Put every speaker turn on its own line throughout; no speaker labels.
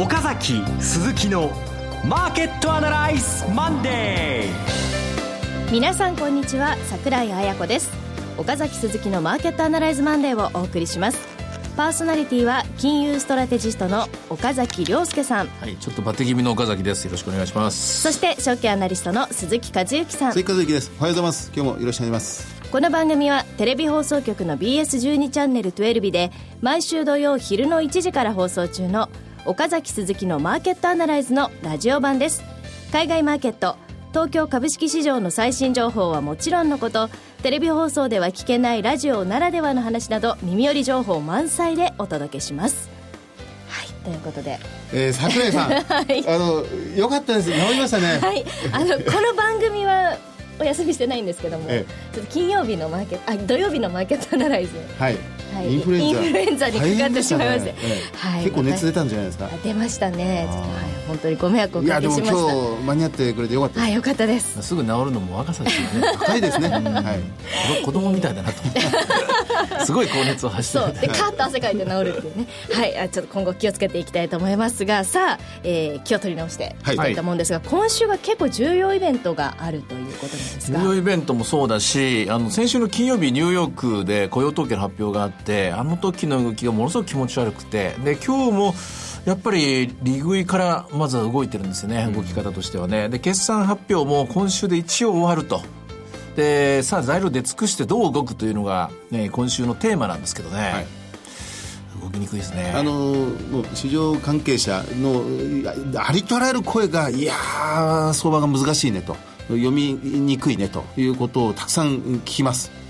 岡崎鈴木のマーケットアナライズマンデー
皆さんこんにちは桜井彩子です。岡崎鈴木のマーケットアナライズマンデーをお送りします。パーソナリティは金融ストラテジストの岡崎良介さん。
はいちょっとバテ気味の岡崎です。よろしくお願いします。
そして証券アナリストの鈴木一之さん。
鈴木一之です。おはようございます。今日もよろしくお願いします。
この番組はテレビ放送局の BS12 チャンネルトゥエルビで毎週土曜昼の1時から放送中の岡崎鈴木のマーケットアナライズのラジオ版です。海外マーケット東京株式市場の最新情報はもちろんのことテレビ放送では聞けないラジオならではの話など耳寄り情報満載でお届けします。はいということで、
えー、桜井さん、はい、あのよかったです。治りましたね。
はい。あのこの番組はお休みしてないんですけども、ええ、ちょっと金曜日のマーケットあ土曜日のマーケットアナライズ。
はい。
はい、インフルエンザ。にかかってしまいまして、ね。
はい、結構熱出たんじゃないですか？
出ましたね、はい、本当にご迷惑をおかけしました。いやで
も今日間に合ってくれてよかった
はいよかったです。
すぐ治るのも若さですよね。
若いですね、はい。
子供みたいだなとすごい高熱を発して
そう。でカーッと汗かいて治るっていうね。はい。あちょっと今後気をつけていきたいと思いますが。さあ、えー、気を取り直していきたいと思うんですが、はい、今週は結構重要イベントがあるということなんです
重要イベントもそうだしあの先週の金曜日ニューヨークで雇用統計の発表があってあの時の動きがものすごく気持ち悪くてで今日もやっぱり利食いからまずは動いてるんですよね、動き方としてはね。で、決算発表も今週で一応終わると。で、さあ材料で尽くしてどう動くというのが、ね、今週のテーマなんですけどね。はい動きにくいですね
あのもう市場関係者のありとあらゆる声がいや相場が難しいねと読みにくいねということをたくさん聞きます。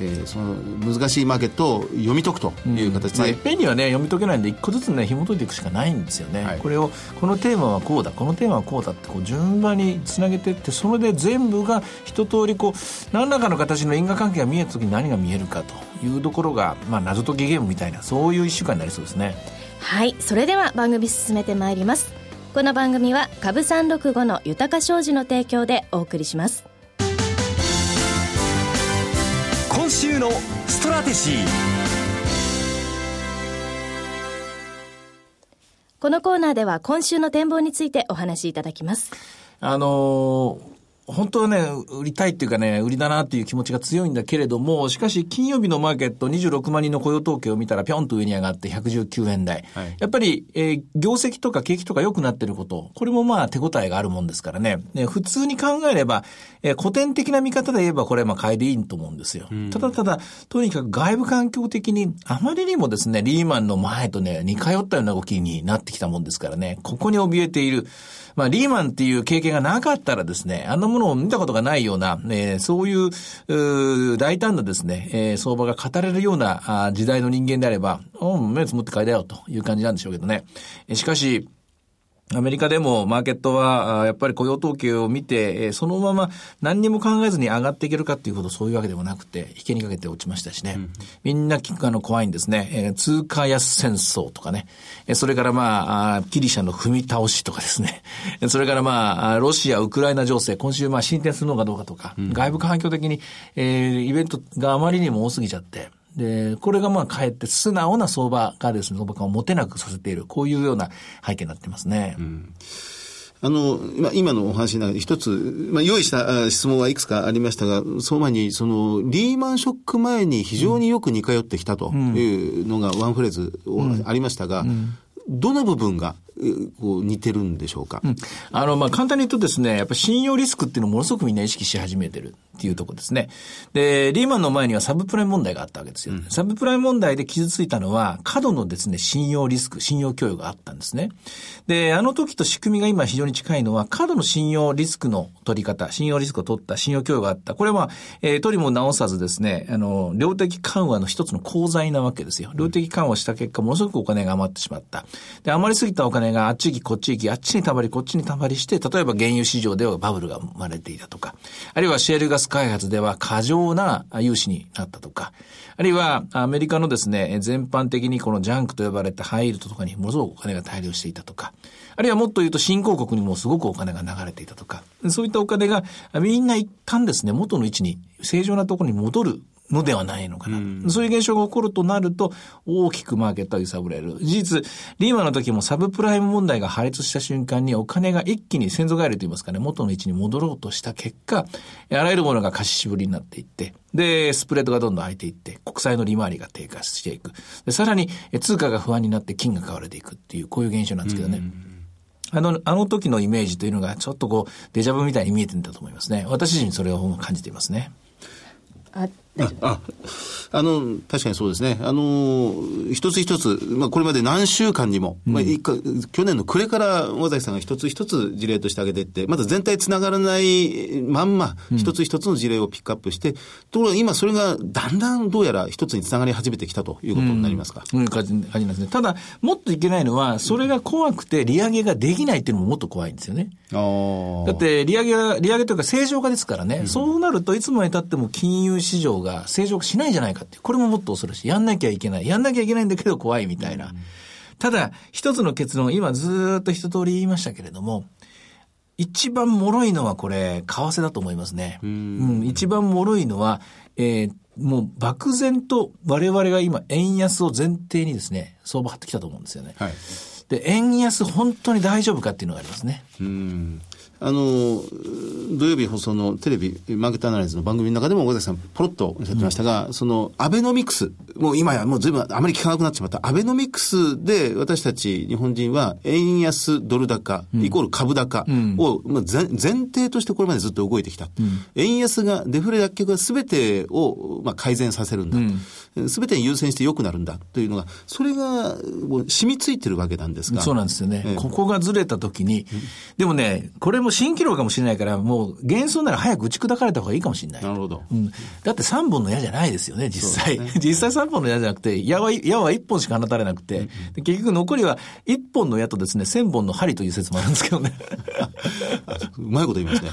えー、その難しいマーケットを読み解くという形で、うんまあ、
いっぺんにはね読み解けないんで一個ずつね紐解いていくしかないんですよね、はい、これをこのテーマはこうだこのテーマはこうだってこう順番につなげていってそれで全部が一通りこう何らかの形の因果関係が見えた時に何が見えるかというところが、まあ、謎解きゲームみたいなそういう一週間になりそうですね。
はいそれでは番組進めてまいりますこの番組は株三六五の豊か商事の提供でお送りします。
今週のストラテジー。
このコーナーでは今週の展望についてお話しいただきます。
あのー本当はね、売りたいっていうかね、売りだなっていう気持ちが強いんだけれども、しかし金曜日のマーケット26万人の雇用統計を見たらぴょんと上に上がって119円台。はい、やっぱり、えー、業績とか景気とか良くなってること、これもまあ手応えがあるもんですからね。ね普通に考えれば、えー、古典的な見方で言えばこれはまあ買いでいいと思うんですよ。うん、ただただ、とにかく外部環境的にあまりにもですね、リーマンの前とね、似通ったような動きになってきたもんですからね、ここに怯えている。まあ、リーマンっていう経験がなかったらですね、あんなものを見たことがないような、えー、そういう、う大胆なですね、えー、相場が語れるようなあ時代の人間であれば、うん、目つむって買いだよという感じなんでしょうけどね。しかし、アメリカでもマーケットは、やっぱり雇用統計を見て、そのまま何にも考えずに上がっていけるかっていうほどそういうわけでもなくて、引けにかけて落ちましたしね。うん、みんなあの怖いんですね。通貨安戦争とかね。それからまあ、ギリシャの踏み倒しとかですね。それからまあ、ロシア、ウクライナ情勢、今週まあ進展するのかどうかとか、うん、外部環境的に、えー、イベントがあまりにも多すぎちゃって、で、これがまあかえって素直な相場がですね、相場感を持てなくさせている、こういうような背景になってますね。うん。
あの、今今のお話の中で一つ、まあ、用意した質問はいくつかありましたが、その前に、その、リーマンショック前に非常によく似通ってきたというのがワンフレーズありましたが、うん。うん。どの部分がこう似てるんでしょうか、うん、
あの、まあ、簡単に言うとですね、やっぱ信用リスクっていうのをものすごくみんな意識し始めてるっていうところですね。で、リーマンの前にはサブプライム問題があったわけですよ。うん、サブプライム問題で傷ついたのは、過度のですね、信用リスク、信用供与があったんですね。で、あの時と仕組みが今非常に近いのは、過度の信用リスクの取り方、信用リスクを取った信用供与があった。これは、えー、取りも直さずですね、あの、量的緩和の一つの功罪なわけですよ。量的緩和した結果、ものすごくお金が余ってしまった。で、余りすぎたお金があっち行きこっち行き、あっちにたまりこっちにたまりして、例えば原油市場ではバブルが生まれていたとか、あるいはシェールガス開発では過剰な融資になったとか、あるいはアメリカのですね、全般的にこのジャンクと呼ばれたハイールドとかにものすごくお金が大量していたとか、あるいはもっと言うと新興国にもすごくお金が流れていたとか、そういったお金がみんな一旦ですね、元の位置に正常なところに戻るのではないのかな。うん、そういう現象が起こるとなると、大きくマーケットは揺さぶれる。事実、リーマンの時もサブプライム問題が破裂した瞬間にお金が一気に先祖返りといいますかね、元の位置に戻ろうとした結果、あらゆるものが貸ししぶりになっていって、で、スプレッドがどんどん開いていって、国債の利回りが低下していく。で、さらに、通貨が不安になって金が買われていくっていう、こういう現象なんですけどね。うんあの、あの時のイメージというのがちょっとこう、デジャブみたいに見えてるんだと思いますね。私自身それを感じていますね。
あああの、確かにそうですね。あの、一つ一つ、まあ、これまで何週間にも、うん、まあ、去年の暮れから尾崎さんが一つ一つ事例として挙げていって、まだ全体つながらないまんま、一つ一つの事例をピックアップして、うん、ところが今それがだんだんどうやら一つにつながり始めてきたということになりますか？
うん、感じますね。ただ、もっといけないのは、それが怖くて利上げができないっていうのももっと怖いんですよね。だって、利上げは、利上げというか正常化ですからね、そうなるといつまでたっても金融市場が正常化しないんじゃないかって、これももっと恐ろしい。やんなきゃいけない。やんなきゃいけないんだけど怖いみたいな。ただ、一つの結論、今ずっと一通り言いましたけれども、一番脆いのはこれ、為替だと思いますね。うん,、一番脆いのは、えー、もう漠然と我々が今円安を前提にですね、相場張ってきたと思うんですよね。はい。で、円安本当に大丈夫かっていうのがありますね。うん。
あの、土曜日放送のテレビ、マーケットアナライズの番組の中でも、小崎さん、ポロッとおっしゃってましたが、うん、その、アベノミクス、もう今やもう随分あまり聞かなくなってしまった、アベノミクスで私たち日本人は、円安ドル高、イコール株高を、まあ、前提としてこれまでずっと動いてきた。うん、円安が、デフレ脱却が全てを、まあ、改善させるんだ。すべ、てに優先して良くなるんだというのが、それがもう染みついてるわけなんですが。
そうなんですよね。えー、ここがずれたときに、でもね、これも蜃気楼かもしれないから、もう幻想なら早く打ち砕かれた方がいいかもしれない。
なるほど。うん、
だって3本の矢じゃないですよね、実際。ね、実際3本の矢じゃなくて、矢は、矢は1本しか放たれなくて、うん、結局残りは1本の矢とですね、1000本の針という説もあるんですけどね。
うまいこと言いますね。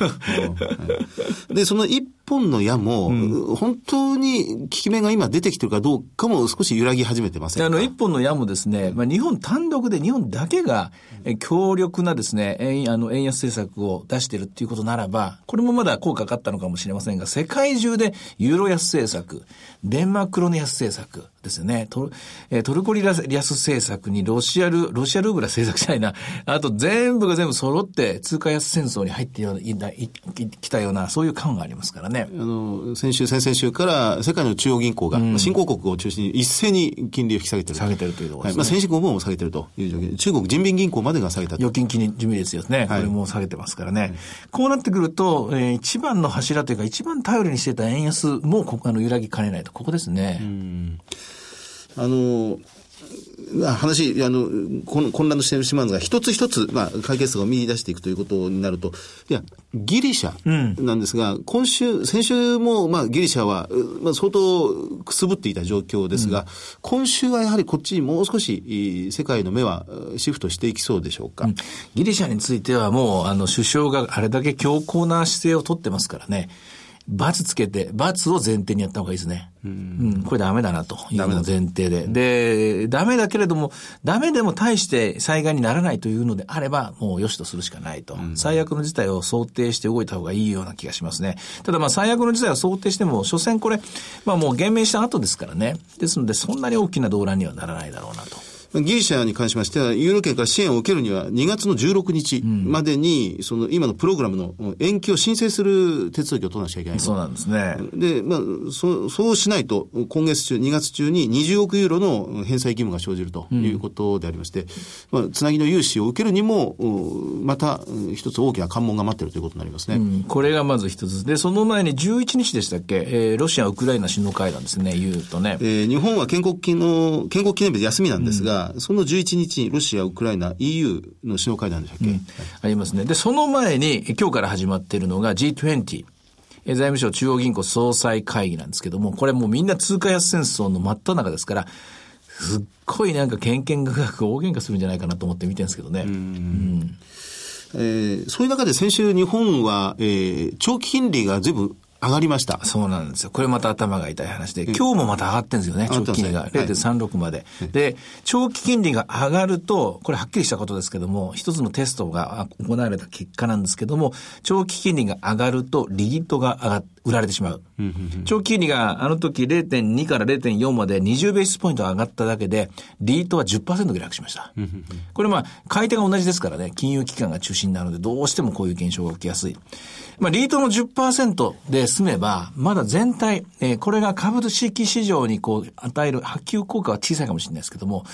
で、その1本の矢も、うん、本当に効き目が今出てきてるかどうかも少し揺らぎ始めてます
あの、一本の矢もですね、まあ、日本単独で日本だけが強力なですね、円あの円安政策を出しているっていうことならば、これもまだ効果があったのかもしれませんが、世界中でユーロ安政策、デンマークロネ安政策、ですよね。トル,、トルコリラス政策にロシアル、ロシアルーブラ政策じゃないな。あと全部が全部揃って通貨安戦争に入ってきたような、そういう感がありますからね。
あの、先週、先々週から世界の中央銀行が、うん、新興国を中心に一斉に金利を引き下げてる。
下げてるというところです
ね。はい、まあ先進国も下げてるという状況で、中国人民銀行までが下げた
預金金利準備ですよね。はい、これも下げてますからね。はい、こうなってくると、えー、一番の柱というか一番頼りにしてた円安もここあの揺らぎかねないと。ここですね。うん
あの、話、あの、混乱のしてしまうのが、一つ一つ、まあ、解決策を見出していくということになると、いや、ギリシャなんですが、うん、今週、先週も、まあ、ギリシャは、まあ、相当くすぶっていた状況ですが、うん、今週はやはりこっちにもう少し、世界の目はシフトしていきそうでしょうか。うん、
ギリシャについてはもう、あの、首相があれだけ強硬な姿勢を取ってますからね。罰つけて、罰を前提にやった方がいいですね。うん、これダメだなというのを前提で。で、ダメだけれども、ダメでも大して災害にならないというのであれば、もう良しとするしかないと。うん、最悪の事態を想定して動いた方がいいような気がしますね。ただまあ最悪の事態を想定しても、所詮これ、まあもう減免した後ですからね。ですので、そんなに大きな動乱にはならないだろうなと。
ギリシャに関しましては、ユーロ圏から支援を受けるには、2月の16日までに、その今のプログラムの延期を申請する手続きを取らなきゃいけない。
そうなんですね。
で、まあ、そそうしないと、今月中、2月中に20億ユーロの返済義務が生じるということでありまして、うん、まあ、つなぎの融資を受けるにも、また一つ大きな関門が待っているということになりますね。うん、
これがまず一つ。で、その前に11日でしたっけ、えー、ロシア、ウクライナ首脳会談ですね、言うとね。
えー、日本は建国記の、建国記念日で休みなんですが、うん、その11日にロシア、ウクライナ、EU の首脳会談でしたっけ、うん、
ありますね。で、その前に、今日から始まっているのが G20。財務省中央銀行総裁会議なんですけども、これもうみんな通貨安戦争の真っ只中ですから、すっごいなんかけんけんがくがく大喧嘩するんじゃないかなと思って見てるんですけどね。うんうん
えー、そういう中で先週日本は、えー、長期金利が随分上がりました。
そうなんですよ。これまた頭が痛い話で、今日もまた上がってるんですよね、長期金利が。0.36まで、で、長期金利が上がると、これはっきりしたことですけども、一つのテストが行われた結果なんですけども、長期金利が上がると、リギットが上がって、売られてしまう。長期金利があの時0.2から0.4まで20ベースポイント上がっただけで、リートは10%下落しました。これまあ、買い手が同じですからね、金融機関が中心になるので、どうしてもこういう現象が起きやすい。まあ、リートの10%で済めば、まだ全体、えー、これが株式市場にこう、与える波及効果は小さいかもしれないですけども、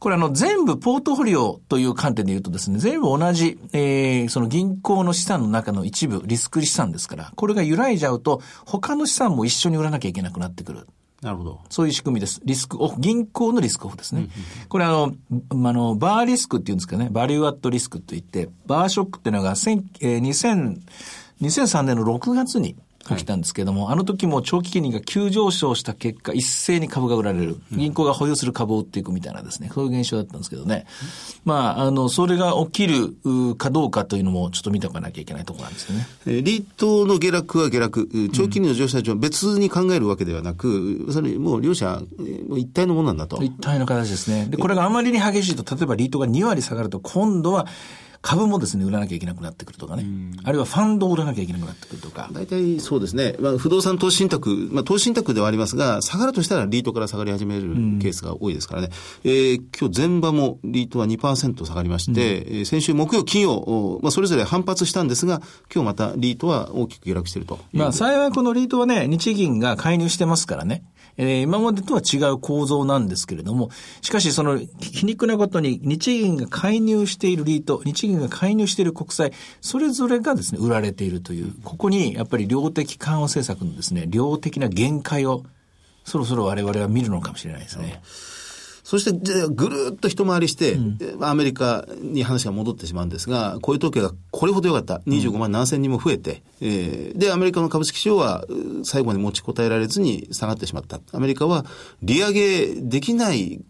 これあの全部ポートフォリオという観点で言うとですね、全部同じ、えー、その銀行の資産の中の一部、リスク資産ですから、これが揺らいじゃうと、他の資産も一緒に売らなきゃいけなくなってくる。
なるほど。
そういう仕組みです。リスクオフ、銀行のリスクオフですね。これあの、あの、バーリスクっていうんですかね、バリューアットリスクといって、バーショックっていうのが、えー、2000、2003年の6月に起きたんですけども、はい、あの時も長期金利が急上昇した結果、一斉に株が売られる。銀行が保有する株を売っていくみたいなですね、そういう現象だったんですけどね。まあ、あの、それが起きるかどうかというのもちょっと見ておかなきゃいけないところなんですよね。
えリートの下落は下落、長期金利の上昇は別に考えるわけではなく、それもう両者、もう一体のものなんだと。
一体の形ですね。で、これがあまりに激しいと、例えばリートが2割下がると、今度は株もですね、売らなきゃいけなくなってくるとかね。あるいはファンドを売らなきゃいけなくなってくるとか。
大体そうですね。まあ、不動産投資信託、まあ、投資信託ではありますが、下がるとしたらリートから下がり始めるケースが多いですからね。えー、今日前場もリートは2%下がりまして、うん、先週木曜、金曜、まあ、それぞれ反発したんですが、今日またリートは大きく下落していると。
まあ、幸いこのリートはね、日銀が介入してますからね。えー、今までとは違う構造なんですけれども、しかしその皮肉なことに日銀が介入しているリート、日銀が介入している国債、それぞれがですね、売られているという、ここにやっぱり量的緩和政策のですね、量的な限界をそろそろ我々は見るのかもしれないですね。うん
そして、じゃぐるっと一回りして、うん、アメリカに話が戻ってしまうんですが、こういう統計がこれほど良かった。25万何千人も増えて、うん、えー、で、アメリカの株式市場は最後まで持ちこたえられずに下がってしまった。アメリカは利上げできない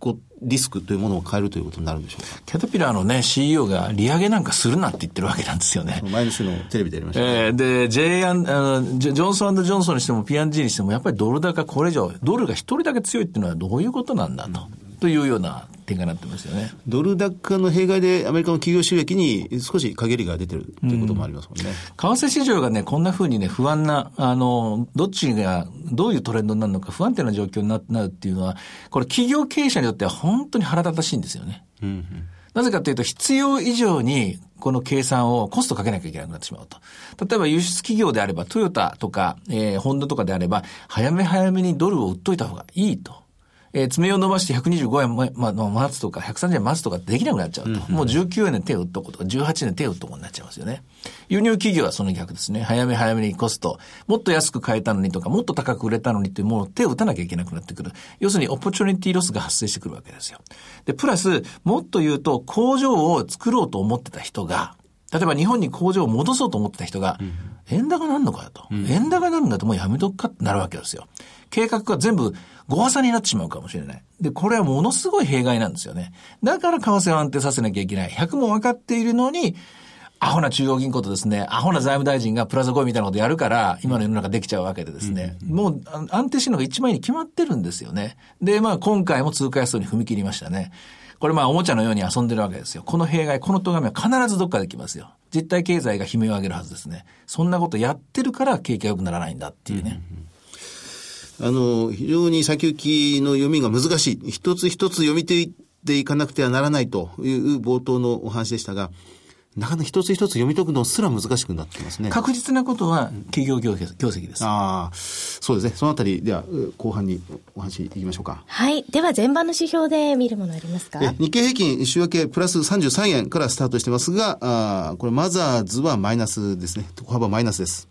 リスクというものを変えるということになるんでしょうか？
キャタピラーのね、CEO が利上げなんかするなって言ってるわけなんですよね。
前の週のテレビでやりました、
ね、えー、で、J アン、あの、ジョンソンジョンソンにしても P&G にしても、やっぱりドル高これ以上、ドルが一人だけ強いっていうのはどういうことなんだと。うんというような展開になってますよね。
ドル高の弊害でアメリカの企業収益に少し陰りが出てるということもありますもんね。うん、
為替市場がね、こんなふうにね、不安な、あの、どっちがどういうトレンドになるのか不安定な状況になるっていうのは、これ企業経営者によっては本当に腹立たしいんですよね。うんうん、なぜかというと、必要以上にこの計算をコストかけなきゃいけなくなってしまうと。例えば輸出企業であれば、トヨタとか、えー、ホンダとかであれば、早め早めにドルを売っといた方がいいと。えー、爪を伸ばして125円、ま、ま、待つとか、130円待つとかできなくなっちゃうと。うんうん、もう19円で手を打っとこうとか、18円で手を打っとこうになっちゃいますよね。輸入企業はその逆ですね。早め早めにコスト、もっと安く買えたのにとか、もっと高く売れたのにって、もう手を打たなきゃいけなくなってくる。要するに、オポチュニティロスが発生してくるわけですよ。で、プラス、もっと言うと、工場を作ろうと思ってた人が、例えば日本に工場を戻そうと思ってた人が、うん、円高なんのかよと、うん、円高なんだともうやめとくかってなるわけですよ。計画が全部ごわさになってしまうかもしれない。で、これはものすごい弊害なんですよね。だから為替を安定させなきゃいけない。100も分かっているのに、アホな中央銀行とですね、アホな財務大臣がプラザ5みたいなことやるから、今の世の中できちゃうわけでですね、うんうん、もう安定してるのが一枚に決まってるんですよね。で、まあ今回も通貨安に踏み切りましたね。これまあおもちゃのように遊んでるわけですよ。この弊害、この咎めは必ずどっかで来ますよ。実体経済が悲鳴を上げるはずですね。そんなことやってるから景気が良くならないんだっていうね。うん
あの、非常に先行きの読みが難しい。一つ一つ読み解いていかなくてはならないという冒頭のお話でしたが、なかなか一つ一つ読み解くのすら難しくなってますね。
確実なことは企業業績です。
ああ、そうですね。そのあたり、では後半にお話いきましょうか。
はい。では前場の指標で見るものありますか？
日経平均週明けプラス33円からスタートしてますが、あこれマザーズはマイナスですね。小幅マイナスです。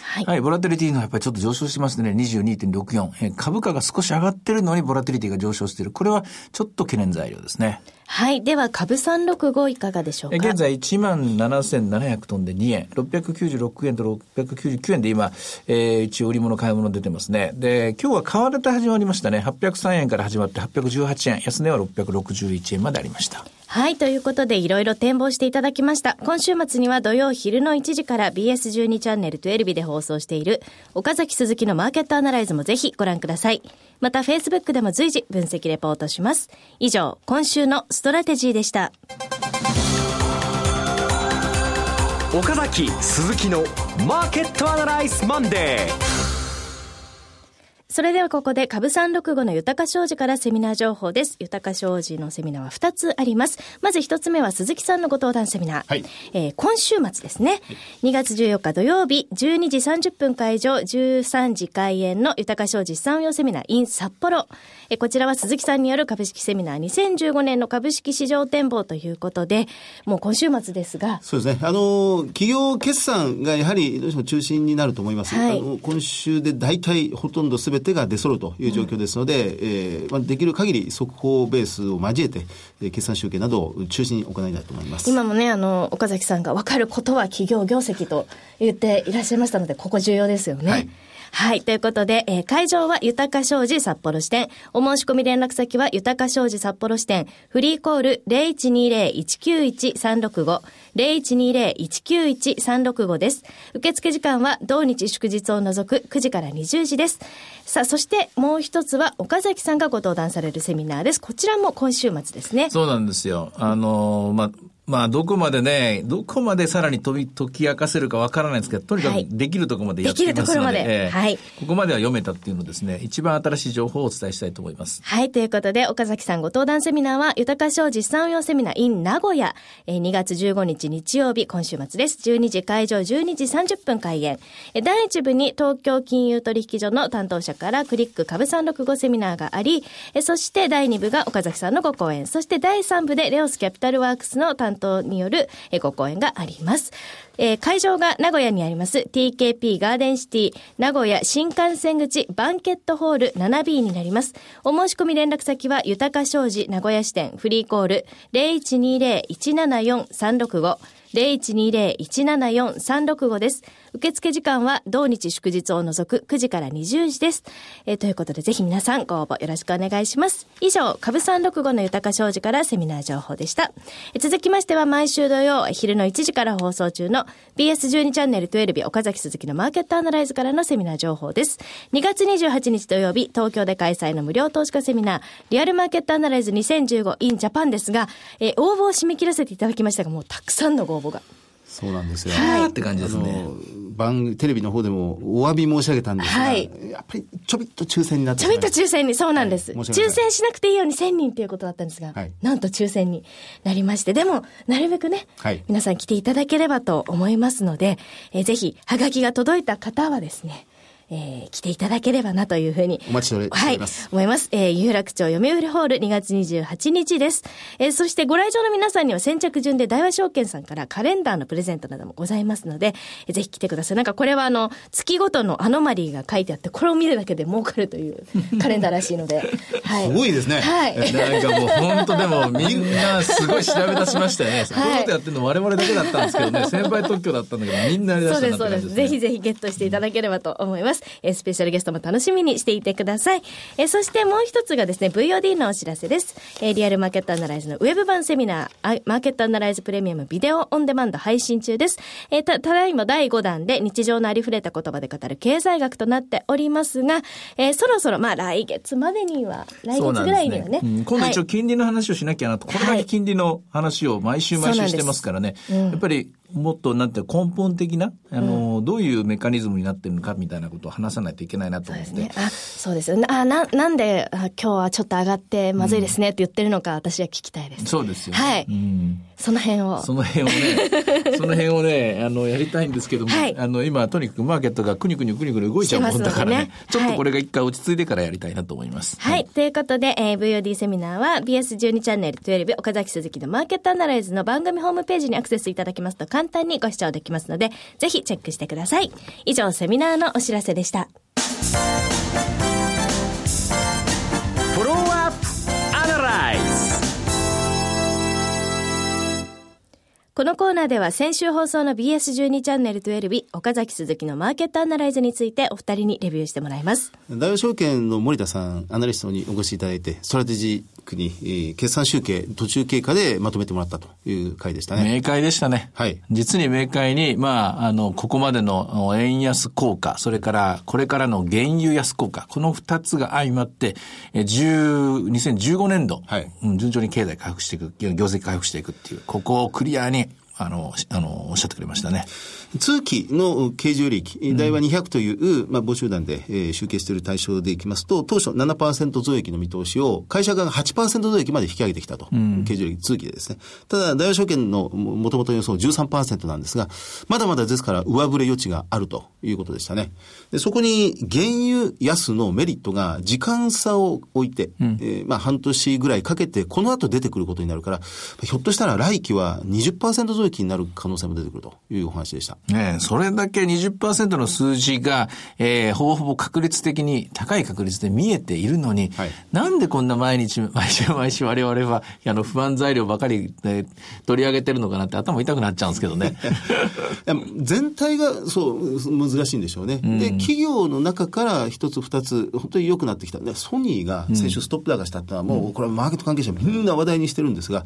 はい、はい。ボラテリティのやっぱりちょっと上昇してますね。22.64。えー、株価が少し上がってるのにボラテリティが上昇している。これはちょっと懸念材料ですね。
はい。では、株365いかがでしょうか？
現在17,700飛んで2円。696円と699円で今、えー、一応売り物買い物出てますね。で、今日は買われて始まりましたね。803円から始まって818円。安値は661円までありました。
はい。ということで、いろいろ展望していただきました。今週末には土曜昼の1時から BS12 チャンネル12日で放送している岡崎鈴木のマーケットアナライズもぜひご覧ください。また、Facebook でも随時分析レポートします。以上、今週のストラテジーでした。
岡崎鈴木のマーケットアナライズマンデーー
それではここで株三六五の豊か商事からセミナー情報です。豊か商事のセミナーは2つあります。まず1つ目は鈴木さんのご登壇セミナー。はい、えー、今週末ですね、はい、2月14日土曜日12時30分会場13時開演の豊か商事資産運用セミナー in 札幌。えー、こちらは鈴木さんによる株式セミナー2015年の株式市場展望ということで、もう今週末ですが。
そうですね。あの、企業決算がやはりどうしても中心になると思います。はい、あの今週で大体ほとんど全ててが出揃うという状況ですので、うん、えー、まあ、できる限り速報ベースを交えて、えー、決算集計などを中心に行いたいと思います。
今もね、あの、岡崎さんが分かることは企業業績と言っていらっしゃいましたので、ここ重要ですよね。はいはい。ということで、えー、会場は豊か商事札幌支店。お申し込み連絡先は豊か商事札幌支店。フリーコール0120-191-365。0120-191-365です。受付時間は同日祝日を除く9時から20時です。さあ、そしてもう一つは岡崎さんがご登壇されるセミナーです。こちらも今週末ですね。
そうなんですよ。あのまあ、まあ、どこまでね、どこまでさらに飛び、解き明かせるかわからないですけど、とにかくできるところまでやってますので、できるところまで、えー、はい。ここまでは読めたっていうのですね、一番新しい情報をお伝えしたいと思います。
はい、ということで、岡崎さんご登壇セミナーは、豊か商事産業セミナー in 名古屋、えー、2月15日日曜日、今週末です。12時会場、12時30分開演。えー、第1部に東京金融取引所の担当者からクリック株365セミナーがあり、えー、そして第2部が岡崎さんのご講演、そして第3部でレオスキャピタルワークスの担当によるえご講演があります。えー、会場が名古屋にあります TKP ガーデンシティ名古屋新幹線口バンケットホール 7B になります。お申し込み連絡先は豊か商事名古屋支店フリーコール0120-174-365 0120-174-365です。受付時間は同日祝日を除く9時から20時です。えー、ということでぜひ皆さんご応募よろしくお願いします。以上、株三六五の豊か商事からセミナー情報でした。えー、続きましては毎週土曜昼の1時から放送中の BS12 チャンネル12日岡崎鈴木のマーケットアナライズからのセミナー情報です。2月28日土曜日、東京で開催の無料投資家セミナー、リアルマーケットアナライズ2015 in Japan ですが、えー、応募を締め切らせていただきましたが、もうたくさんのご応募が。
そうなんですよ。
はい。って感じですね。
番テレビの方でもお詫び申し上げたんですが、はい、やっぱりちょびっと抽選になって
ちょびっと抽選に、そうなんです。はい、抽選しなくていいように1000人ということだったんですが、はい、なんと抽選になりまして、でも、なるべくね、はい、皆さん来ていただければと思いますので、えー、ぜひ、はがきが届いた方はですね、えー、来ていただければなというふうに。
お待ちしております。はい。
思います。えー、有楽町読売ホール2月28日です。えー、そしてご来場の皆さんには先着順で大和証券さんからカレンダーのプレゼントなどもございますので、えー、ぜひ来てください。なんかこれはあの、月ごとのアノマリーが書いてあって、これを見るだけで儲かるという カレンダーらしいので。
はい。すごいですね。
はい。
なんかもう本当でもみんなすごい調べ出しましたよね。はい、こういうことやってるの我々だけだったんですけどね、先輩特許だったんだけど、みんなやりだしたんだ
そうです、そうです。ぜひぜひゲットしていただければと思います。えー、スペシャルゲストも楽しみにしていてください。えー、そしてもう一つがですね、VOD のお知らせです。えー、リアルマーケットアナライズのウェブ版セミナー、マーケットアナライズプレミアムビデオオンデマンド配信中です。えー、た、ただいま第5弾で日常のありふれた言葉で語る経済学となっておりますが、えー、そろそろ、まあ来月までには、来月ぐらいにはね。ね
うん、今度一応金利の話をしなきゃなと、はい、これだけ金利の話を毎週毎週してますからね。うん、やっぱりもっとなんて根本的な、あの、うん、どういうメカニズムになってるのかみたいなことを話さないといけないなと思って。そうです
ね。あ、そうですよね。あ、な、なんであ今日はちょっと上がってまずいですねって言ってるのか、うん、私は聞きたいです。
そうですよ、
ね。はい。うんその辺を。
その辺をね、その辺をね、あの、やりたいんですけども、はい、あの、今、とにかくマーケットがくにくにくにくに動いちゃうもんだからね、ねちょっとこれが一回落ち着いてからやりたいなと思います。
はい。はい、ということで、えー、VOD セミナーは BS12 チャンネル12岡崎鈴木のマーケットアナライズの番組ホームページにアクセスいただきますと簡単にご視聴できますので、ぜひチェックしてください。以上、セミナーのお知らせでした。このコーナーでは先週放送の BS12 チャンネルトゥエルビ、岡崎鈴木のマーケットアナライズについてお二人にレビューしてもらいます。
大和証券の森田さん、アナリストにお越しいただいて、ストラテジーに、えー、決算集計、途中経過でまとめてもらったという回でしたね。
明快でしたね。はい。実に明快に、まあ、あの、ここまでの円安効果、それからこれからの原油安効果、この二つが相まって、えー、2015年度、はい、うん、順調に経済回復していく、業績回復していくっていう、ここをクリアにあの、あの、おっしゃってくれましたね。
通期の経常利益、大和200という、まあ、募集団で、えー、集計している対象でいきますと、当初7%増益の見通しを、会社側が8%増益まで引き上げてきたと。うん、経常利益通期でですね。ただ、大和証券のもともと予想13%なんですが、まだまだですから上振れ余地があるということでしたね。でそこに原油安のメリットが時間差を置いて、うん、えー、まあ、半年ぐらいかけて、この後出てくることになるから、ひょっとしたら来期は20%増益になる可能性も出てくるというお話でした。
ねそれだけ20%の数字が、えー、ほぼほぼ確率的に高い確率で見えているのに、はい、なんでこんな毎日、毎週毎週我々は、あの、不安材料ばかり、ね、取り上げてるのかなって頭痛くなっちゃうんですけどね。
全体がそう、難しいんでしょうね。うん、で、企業の中から一つ二つ、本当に良くなってきた。ソニーが先週ストップ高したってのは、もう、これはマーケット関係者みんな話題にしてるんですが、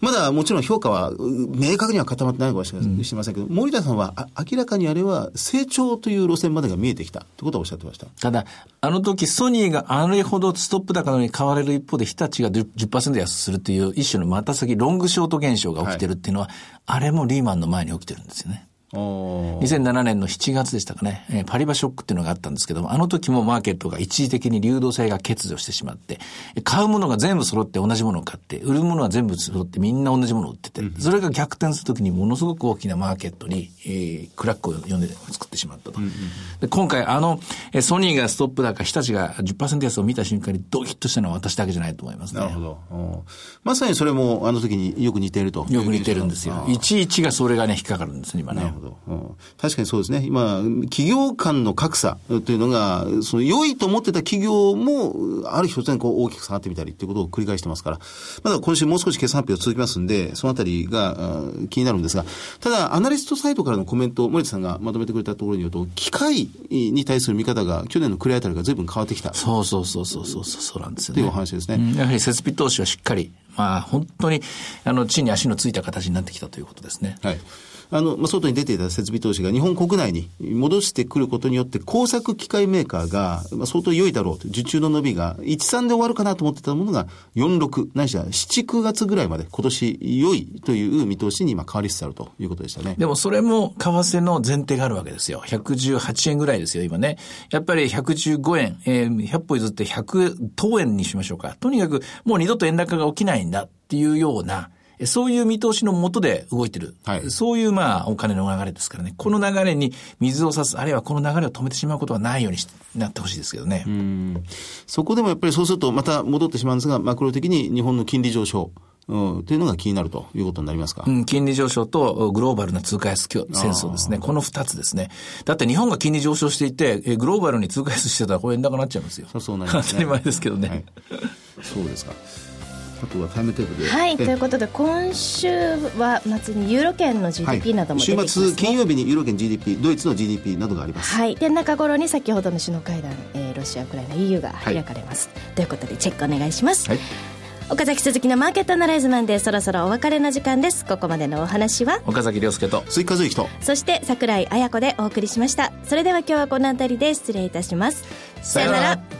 まだもちろん評価は明確には固まってないかもしれませんけど、うん、森田さんはあ明らかにあれは成長という路線までが見えてきたということをおっしゃってました。
ただ、あの時ソニーがあれほどストップ高のに買われる一方で日立が 10%, 10安するという一種のまた先ロングショート現象が起きてるっていうのは、はい、あれもリーマンの前に起きてるんですよね。2007年の7月でしたかね、えー、パリバショックっていうのがあったんですけども、あの時もマーケットが一時的に流動性が欠如してしまって、買うものが全部揃って同じものを買って、売るものは全部揃ってみんな同じものを売ってて、それが逆転する時にものすごく大きなマーケットに、えー、クラックを呼んで作ってしまったと。で今回あの、ソニーがストップ高、日立が10%安を見た瞬間にドキッとしたのは私だけじゃないと思いますね。
なるほど。まさにそれもあの時によく似ていると。
よく似てるんですよ。いちいちがそれがね、引っかかるんですね、今ね。なるほど。
確かにそうですね。今、企業間の格差というのが、その良いと思ってた企業も、ある日突然こう大きく下がってみたりっていうことを繰り返してますから、まだ今週もう少し決算発表続きますんで、そのあたりが気になるんですが、ただ、アナリストサイトからのコメント、森田さんがまとめてくれたところによると、機械に対する見方が去年の暮れあたりが随分変わってきた。
そうそうそうそうそうそうなんですよね。
というお話ですね。
うん、やはり設備投資はしっかり、まあ本当に、あの、地に足のついた形になってきたということですね。
はい。あの、まあ、外に出ていた設備投資が日本国内に戻してくることによって、工作機械メーカーが、まあ、相当良いだろうと、受注の伸びが、1、3で終わるかなと思ってたものが、4、6、ないしは7、9月ぐらいまで今年良いという見通しに今変わりつつあるということでしたね。
でもそれも為替の前提があるわけですよ。118円ぐらいですよ、今ね。やっぱり115円、えー、100歩譲って100等円にしましょうか。とにかくもう二度と円高が起きないんだっていうような、そういう見通しのもとで動いてる。はい、そういうまあお金の流れですからね。この流れに水を差す、あるいはこの流れを止めてしまうことはないようになってほしいですけどね。
そこでもやっぱりそうするとまた戻ってしまうんですが、マクロ的に日本の金利上昇。うん、というのが気になるということになりますか、
うん、金利上昇とグローバルな通貨安戦争ですね。この二つですね。だって日本が金利上昇していて、グローバルに通貨安してたらこれ円高になっちゃいますよ。
そうそうなります、
ね、当たり前ですけどね。はい、
そうですか。あとはタイムテーブルで。
はい、ということで、今週は末にユーロ圏の GDP なども出てきます、
ね、週末、金曜日にユーロ圏 GDP、ドイツの GDP などがあります。
はい、で中頃に先ほどの首脳会談、えー、ロシア、ウクライナ、EU が開かれます、はい、ということで、チェックお願いします。はい。岡崎鈴木のマーケットアナライズマンでそろそろお別れの時間です。ここまでのお話は？
岡崎亮介と
追加随と。
そして櫻井彩子でお送りしました。それでは今日はこの辺りで失礼いたします。
さよなら